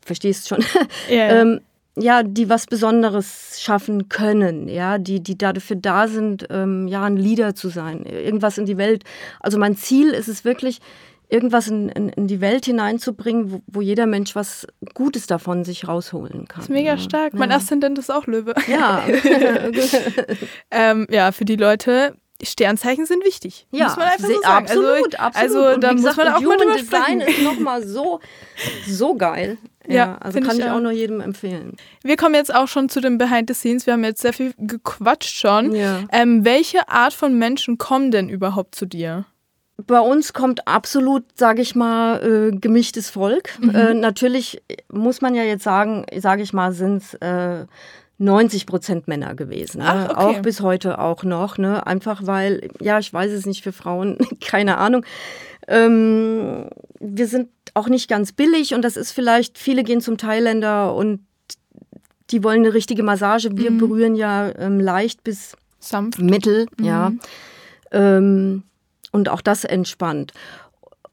verstehst schon, yeah. ähm, ja, die was Besonderes schaffen können, ja, die, die dafür da sind, ähm, ja, ein Leader zu sein, irgendwas in die Welt. Also mein Ziel ist es wirklich, irgendwas in, in, in die Welt hineinzubringen, wo, wo, jeder Mensch was Gutes davon sich rausholen kann. Das ist mega ja. stark. Mein ja. Aszendent ist auch Löwe. Ja. ähm, ja, für die Leute, Sternzeichen sind wichtig. Ja, muss man einfach so sagen. Absolut, also, absolut. Also da muss man auch mal drüber Design ist nochmal so, so geil. Ja, ja also kann ich, ich auch nur jedem empfehlen. Wir kommen jetzt auch schon zu den Behind the Scenes. Wir haben jetzt sehr viel gequatscht schon. Ja. Ähm, welche Art von Menschen kommen denn überhaupt zu dir? Bei uns kommt absolut, sage ich mal, äh, gemischtes Volk. Mhm. Äh, natürlich muss man ja jetzt sagen, sage ich mal, sind es äh, 90 Prozent Männer gewesen. Ne? Ach, okay. Auch bis heute auch noch. Ne? Einfach weil, ja, ich weiß es nicht für Frauen, keine Ahnung. Ähm, wir sind auch nicht ganz billig und das ist vielleicht, viele gehen zum Thailänder und die wollen eine richtige Massage. Wir mhm. berühren ja ähm, leicht bis sanft. Mittel, mhm. ja. Ähm, und auch das entspannt.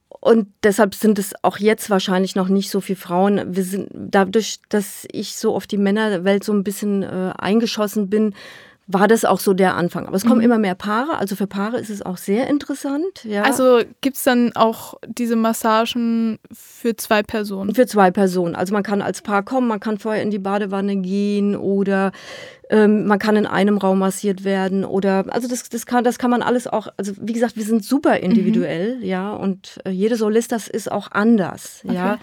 Und deshalb sind es auch jetzt wahrscheinlich noch nicht so viele Frauen. Wir sind dadurch, dass ich so auf die Männerwelt so ein bisschen äh, eingeschossen bin, war das auch so der Anfang. Aber es kommen mhm. immer mehr Paare. Also für Paare ist es auch sehr interessant. Ja. Also gibt es dann auch diese Massagen für zwei Personen? Für zwei Personen. Also man kann als Paar kommen, man kann vorher in die Badewanne gehen oder ähm, man kann in einem Raum massiert werden oder also das, das, kann, das kann man alles auch, also wie gesagt, wir sind super individuell, mhm. ja, und äh, jede Solistas ist auch anders, okay. ja.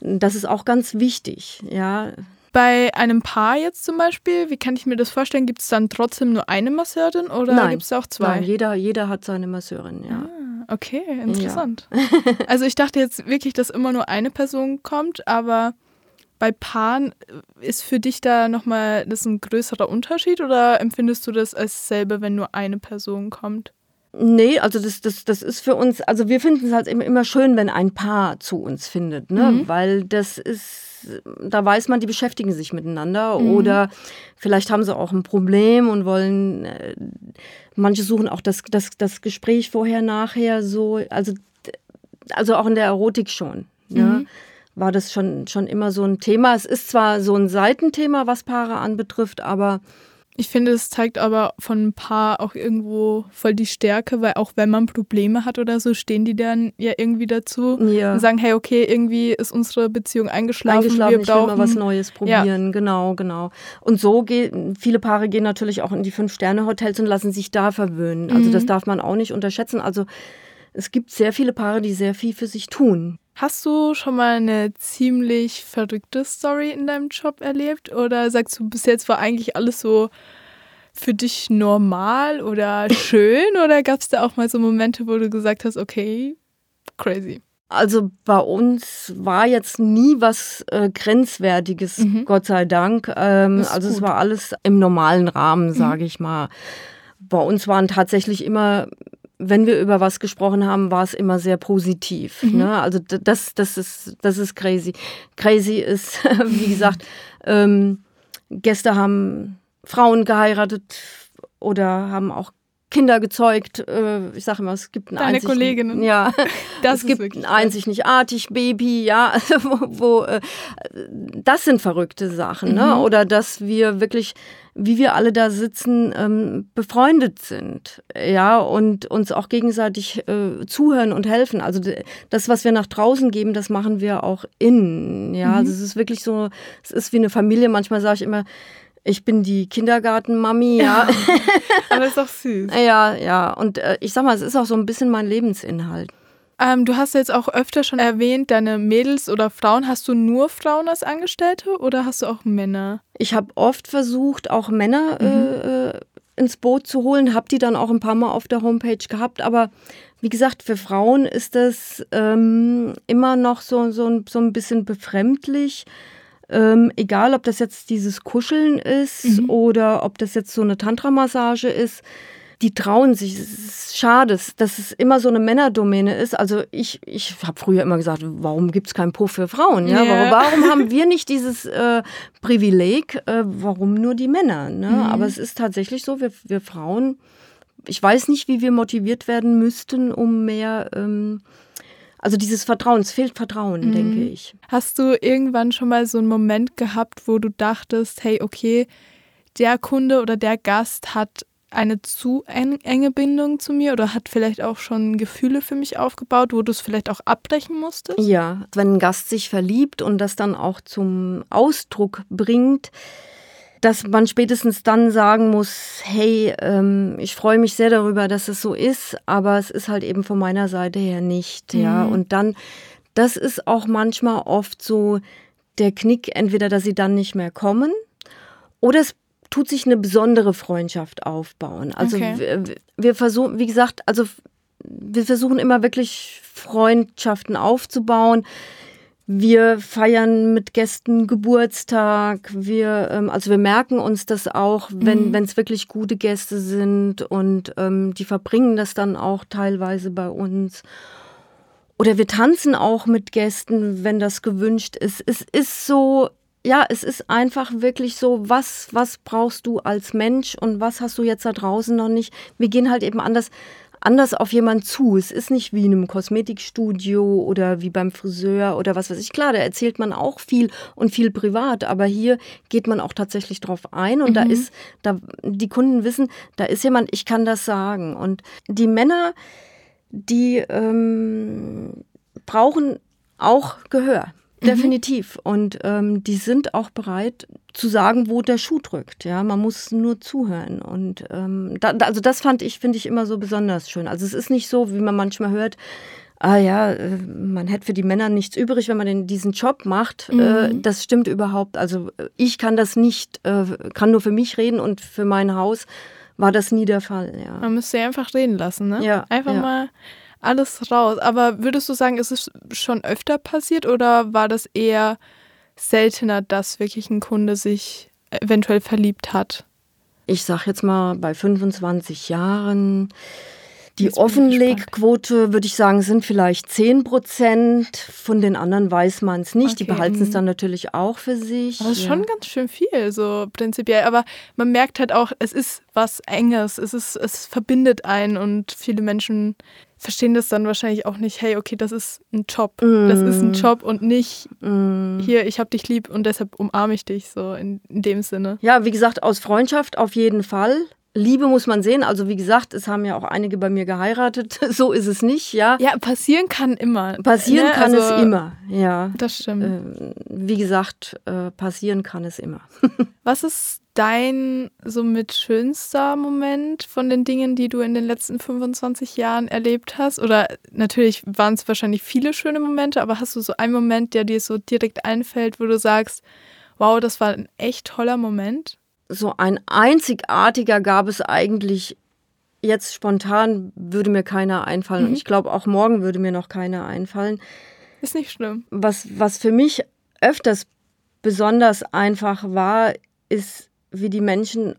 Das ist auch ganz wichtig, ja. Bei einem Paar jetzt zum Beispiel, wie kann ich mir das vorstellen? Gibt es dann trotzdem nur eine Masseurin oder gibt es auch zwei? Nein, jeder, jeder hat seine Masseurin, ja. Ah, okay, interessant. Ja. also ich dachte jetzt wirklich, dass immer nur eine Person kommt, aber bei Paaren ist für dich da nochmal das ein größerer Unterschied oder empfindest du das als selber, wenn nur eine Person kommt? Nee, also das, das, das ist für uns, also wir finden es halt immer schön, wenn ein Paar zu uns findet, ne? Mhm. Weil das ist da weiß man, die beschäftigen sich miteinander mhm. oder vielleicht haben sie auch ein Problem und wollen, äh, manche suchen auch das, das, das Gespräch vorher, nachher so, also, also auch in der Erotik schon. Ne? Mhm. War das schon, schon immer so ein Thema. Es ist zwar so ein Seitenthema, was Paare anbetrifft, aber ich finde, es zeigt aber von ein paar auch irgendwo voll die Stärke, weil auch wenn man Probleme hat oder so, stehen die dann ja irgendwie dazu ja. und sagen, hey, okay, irgendwie ist unsere Beziehung eingeschlafen. Eingeschlafen, wir ich brauchen will mal was Neues probieren, ja. genau, genau. Und so gehen, viele Paare gehen natürlich auch in die Fünf-Sterne-Hotels und lassen sich da verwöhnen. Also mhm. das darf man auch nicht unterschätzen. Also es gibt sehr viele Paare, die sehr viel für sich tun. Hast du schon mal eine ziemlich verrückte Story in deinem Job erlebt? Oder sagst du, bis jetzt war eigentlich alles so für dich normal oder schön? oder gab es da auch mal so Momente, wo du gesagt hast, okay, crazy? Also bei uns war jetzt nie was äh, Grenzwertiges, mhm. Gott sei Dank. Ähm, also gut. es war alles im normalen Rahmen, sage mhm. ich mal. Bei uns waren tatsächlich immer wenn wir über was gesprochen haben, war es immer sehr positiv. Mhm. Ne? Also das, das, ist, das ist crazy. Crazy ist, wie gesagt, ähm, Gäste haben Frauen geheiratet oder haben auch Kinder gezeugt. Äh, ich sage immer, es gibt ein Deine einzig, Kolleginnen. Ja, das es gibt ein einzig nicht artig Baby, ja, wo, wo äh, das sind verrückte Sachen, ne? mhm. ne? Oder dass wir wirklich, wie wir alle da sitzen, ähm, befreundet sind, ja, und uns auch gegenseitig äh, zuhören und helfen. Also das, was wir nach draußen geben, das machen wir auch innen, ja. Mhm. Also es ist wirklich so, es ist wie eine Familie. Manchmal sage ich immer, ich bin die Kindergartenmami, ja. Aber ist doch süß. Ja, ja. Und äh, ich sag mal, es ist auch so ein bisschen mein Lebensinhalt. Ähm, du hast jetzt auch öfter schon erwähnt, deine Mädels oder Frauen. Hast du nur Frauen als Angestellte oder hast du auch Männer? Ich habe oft versucht, auch Männer mhm. äh, äh ins Boot zu holen, habe die dann auch ein paar Mal auf der Homepage gehabt. Aber wie gesagt, für Frauen ist das ähm, immer noch so, so, so ein bisschen befremdlich ähm, egal, ob das jetzt dieses Kuscheln ist mhm. oder ob das jetzt so eine Tantra-Massage ist, die trauen sich. Es ist schade, dass es immer so eine Männerdomäne ist. Also ich, ich habe früher immer gesagt, warum gibt es keinen Puff für Frauen? Ja? Yeah. Warum, warum haben wir nicht dieses äh, Privileg? Äh, warum nur die Männer? Ne? Mhm. Aber es ist tatsächlich so, wir, wir Frauen, ich weiß nicht, wie wir motiviert werden müssten, um mehr... Ähm, also dieses Vertrauen, es fehlt Vertrauen, mhm. denke ich. Hast du irgendwann schon mal so einen Moment gehabt, wo du dachtest, hey, okay, der Kunde oder der Gast hat eine zu enge Bindung zu mir oder hat vielleicht auch schon Gefühle für mich aufgebaut, wo du es vielleicht auch abbrechen musstest? Ja, wenn ein Gast sich verliebt und das dann auch zum Ausdruck bringt, dass man spätestens dann sagen muss, hey, ähm, ich freue mich sehr darüber, dass es so ist, aber es ist halt eben von meiner Seite her nicht, mhm. ja. Und dann, das ist auch manchmal oft so der Knick, entweder, dass sie dann nicht mehr kommen oder es tut sich eine besondere Freundschaft aufbauen. Also okay. wir, wir versuchen, wie gesagt, also wir versuchen immer wirklich Freundschaften aufzubauen. Wir feiern mit Gästen Geburtstag. Wir, ähm, also wir merken uns das auch, wenn mhm. es wirklich gute Gäste sind und ähm, die verbringen das dann auch teilweise bei uns. Oder wir tanzen auch mit Gästen, wenn das gewünscht ist. Es ist so, ja, es ist einfach wirklich so, was, was brauchst du als Mensch und was hast du jetzt da draußen noch nicht? Wir gehen halt eben anders anders auf jemanden zu. Es ist nicht wie in einem Kosmetikstudio oder wie beim Friseur oder was weiß ich. Klar, da erzählt man auch viel und viel privat, aber hier geht man auch tatsächlich drauf ein und mhm. da ist, da die Kunden wissen, da ist jemand, ich kann das sagen. Und die Männer, die ähm, brauchen auch Gehör. Mhm. Definitiv. Und ähm, die sind auch bereit zu sagen, wo der Schuh drückt. Ja, man muss nur zuhören. Und ähm, da, also das fand ich, finde ich immer so besonders schön. Also es ist nicht so, wie man manchmal hört, ah ja, äh, man hätte für die Männer nichts übrig, wenn man den, diesen Job macht. Äh, mhm. das stimmt überhaupt. Also ich kann das nicht, äh, kann nur für mich reden und für mein Haus war das nie der Fall. Ja. Man müsste einfach reden lassen, ne? Ja. Einfach ja. mal alles raus. Aber würdest du sagen, ist es schon öfter passiert oder war das eher seltener, dass wirklich ein Kunde sich eventuell verliebt hat? Ich sag jetzt mal, bei 25 Jahren die Offenlegquote, würde ich sagen, sind vielleicht 10 Prozent. Von den anderen weiß man es nicht. Okay. Die behalten es mhm. dann natürlich auch für sich. Das ist ja. schon ganz schön viel, so prinzipiell. Aber man merkt halt auch, es ist was Enges. Es, ist, es verbindet einen und viele Menschen verstehen das dann wahrscheinlich auch nicht, hey, okay, das ist ein Job. Mm. Das ist ein mm. Job und nicht mm. hier, ich hab dich lieb und deshalb umarme ich dich, so in, in dem Sinne. Ja, wie gesagt, aus Freundschaft auf jeden Fall. Liebe muss man sehen. Also wie gesagt, es haben ja auch einige bei mir geheiratet. So ist es nicht, ja. Ja, passieren kann immer. Passieren ne? kann also, es immer, ja. Das stimmt. Äh, wie gesagt, äh, passieren kann es immer. Was ist dein somit schönster Moment von den Dingen, die du in den letzten 25 Jahren erlebt hast? Oder natürlich waren es wahrscheinlich viele schöne Momente, aber hast du so einen Moment, der dir so direkt einfällt, wo du sagst, wow, das war ein echt toller Moment? so ein einzigartiger gab es eigentlich jetzt spontan, würde mir keiner einfallen. Mhm. Und ich glaube, auch morgen würde mir noch keiner einfallen. Ist nicht schlimm. Was, was für mich öfters besonders einfach war, ist, wie die Menschen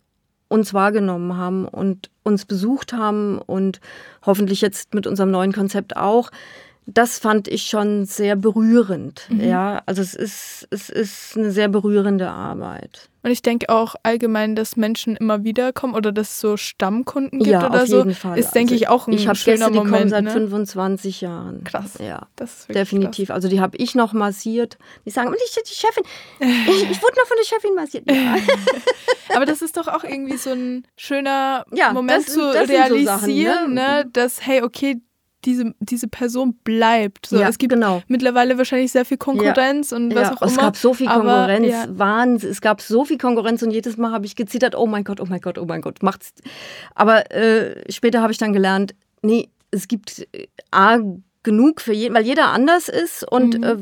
uns wahrgenommen haben und uns besucht haben und hoffentlich jetzt mit unserem neuen Konzept auch das fand ich schon sehr berührend. Mhm. Ja, also es ist, es ist eine sehr berührende Arbeit. Und ich denke auch allgemein, dass Menschen immer wieder kommen oder dass es so Stammkunden gibt ja, oder auf so. Jeden Fall. Ist, denke also ich, auch ein ich schöner Gäste, die Moment. kommen seit ne? 25 Jahren. Krass. Ja, definitiv. Krass. Also die habe ich noch massiert. Die sagen, und ich, die Chefin, ich, ich wurde noch von der Chefin massiert. Ja. Aber das ist doch auch irgendwie so ein schöner ja, Moment das, zu das realisieren, so Sachen, ne? ne? dass, hey, okay, diese, diese Person bleibt. So, ja, es gibt genau. mittlerweile wahrscheinlich sehr viel Konkurrenz ja. und was ja, auch immer. Es gab so viel Konkurrenz, ja. Wahnsinn. Es gab so viel Konkurrenz und jedes Mal habe ich gezittert, oh mein Gott, oh mein Gott, oh mein Gott, macht's. Aber äh, später habe ich dann gelernt, nee, es gibt äh, A, genug für jeden, weil jeder anders ist und mhm. äh,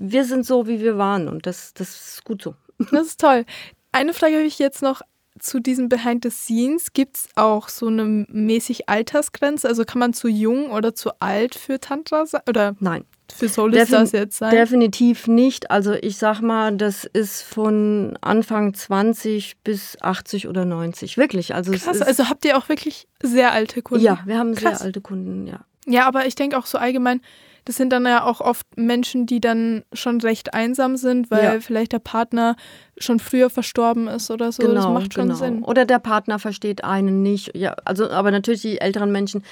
wir sind so, wie wir waren und das, das ist gut so. Das ist toll. Eine Frage habe ich jetzt noch zu diesen Behind the Scenes gibt es auch so eine mäßig Altersgrenze? Also kann man zu jung oder zu alt für Tantra sein? Oder Nein. Für Solistas jetzt sein? Definitiv nicht. Also ich sag mal, das ist von Anfang 20 bis 80 oder 90. Wirklich. Also Krass, also habt ihr auch wirklich sehr alte Kunden? Ja, wir haben Krass. sehr alte Kunden, ja. Ja, aber ich denke auch so allgemein, das sind dann ja auch oft Menschen, die dann schon recht einsam sind, weil ja. vielleicht der Partner schon früher verstorben ist oder so. Genau, das macht schon genau. Sinn. Oder der Partner versteht einen nicht. Ja, also, aber natürlich die älteren Menschen,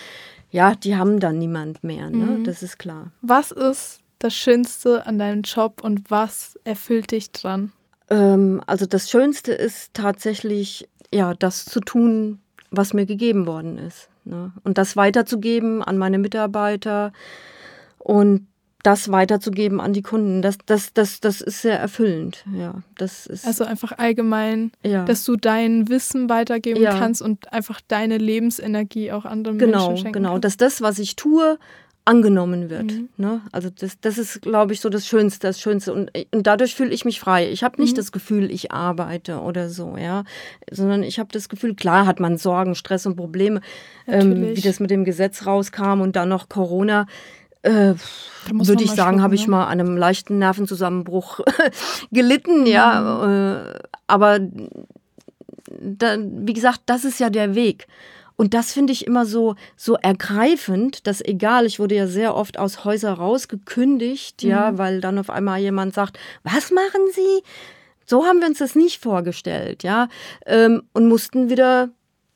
ja, die haben dann niemand mehr. Ne? Mhm. Das ist klar. Was ist das Schönste an deinem Job und was erfüllt dich dran? Ähm, also das Schönste ist tatsächlich, ja, das zu tun, was mir gegeben worden ist. Ne? Und das weiterzugeben an meine Mitarbeiter, und das weiterzugeben an die Kunden, das, das, das, das ist sehr erfüllend. Ja, das ist also einfach allgemein, ja. dass du dein Wissen weitergeben ja. kannst und einfach deine Lebensenergie auch anderen genau, Menschen schenken Genau, kannst. dass das, was ich tue, angenommen wird. Mhm. Ne? Also das, das ist, glaube ich, so das Schönste, das Schönste. Und, und dadurch fühle ich mich frei. Ich habe nicht mhm. das Gefühl, ich arbeite oder so, ja. Sondern ich habe das Gefühl, klar hat man Sorgen, Stress und Probleme, ähm, wie das mit dem Gesetz rauskam und dann noch Corona. Äh, würde ich sagen, habe ich ne? mal an einem leichten Nervenzusammenbruch gelitten, mhm. ja. Äh, aber da, wie gesagt, das ist ja der Weg. Und das finde ich immer so, so ergreifend, dass egal, ich wurde ja sehr oft aus Häusern rausgekündigt, mhm. ja, weil dann auf einmal jemand sagt, was machen Sie? So haben wir uns das nicht vorgestellt, ja, ähm, und mussten wieder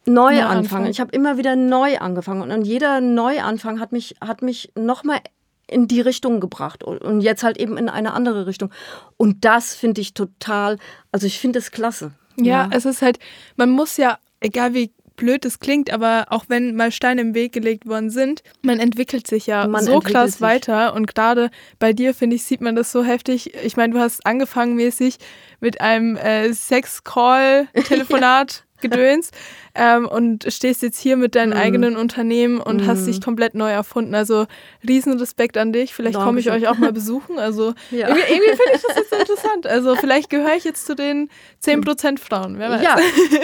neu ja, anfangen. Ich habe immer wieder neu angefangen und jeder Neuanfang hat mich, hat mich nochmal in die Richtung gebracht und jetzt halt eben in eine andere Richtung. Und das finde ich total, also ich finde es klasse. Ja, ja, es ist halt, man muss ja, egal wie blöd es klingt, aber auch wenn mal Steine im Weg gelegt worden sind, man entwickelt sich ja man so krass sich. weiter und gerade bei dir, finde ich, sieht man das so heftig. Ich meine, du hast angefangen mäßig mit einem äh, Sex-Call-Telefonat. Gedöns ähm, und stehst jetzt hier mit deinem mhm. eigenen Unternehmen und mhm. hast dich komplett neu erfunden. Also riesen Respekt an dich. Vielleicht komme ich euch auch mal besuchen. Also ja. irgendwie, irgendwie finde ich das jetzt interessant. Also vielleicht gehöre ich jetzt zu den 10% Frauen. Wer weiß. Ja,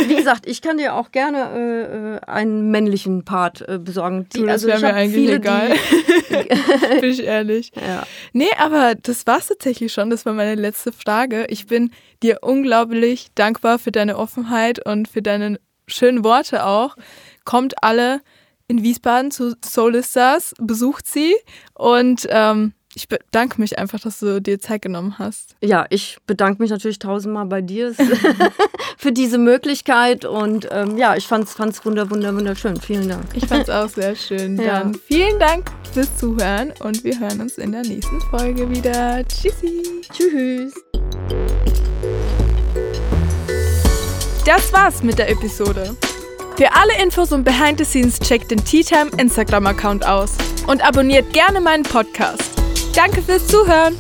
wie gesagt, ich kann dir auch gerne äh einen männlichen Part äh, besorgen. Die, du, das also wäre mir eigentlich viele, egal. bin ich ehrlich. Ja. Nee, aber das war es tatsächlich schon. Das war meine letzte Frage. Ich bin dir unglaublich dankbar für deine Offenheit und für deine schönen Worte auch. Kommt alle in Wiesbaden zu Soulisters, besucht sie und ähm, ich bedanke mich einfach, dass du dir Zeit genommen hast. Ja, ich bedanke mich natürlich tausendmal bei dir für diese Möglichkeit und ähm, ja, ich fand es wunder, wunder, wunderschön. Vielen Dank. Ich fand es auch sehr schön. Ja. Dann vielen Dank fürs Zuhören und wir hören uns in der nächsten Folge wieder. Tschüssi. Tschüss. Das war's mit der Episode. Für alle Infos und Behind the Scenes checkt den Tea Time Instagram-Account aus und abonniert gerne meinen Podcast. Danke fürs Zuhören.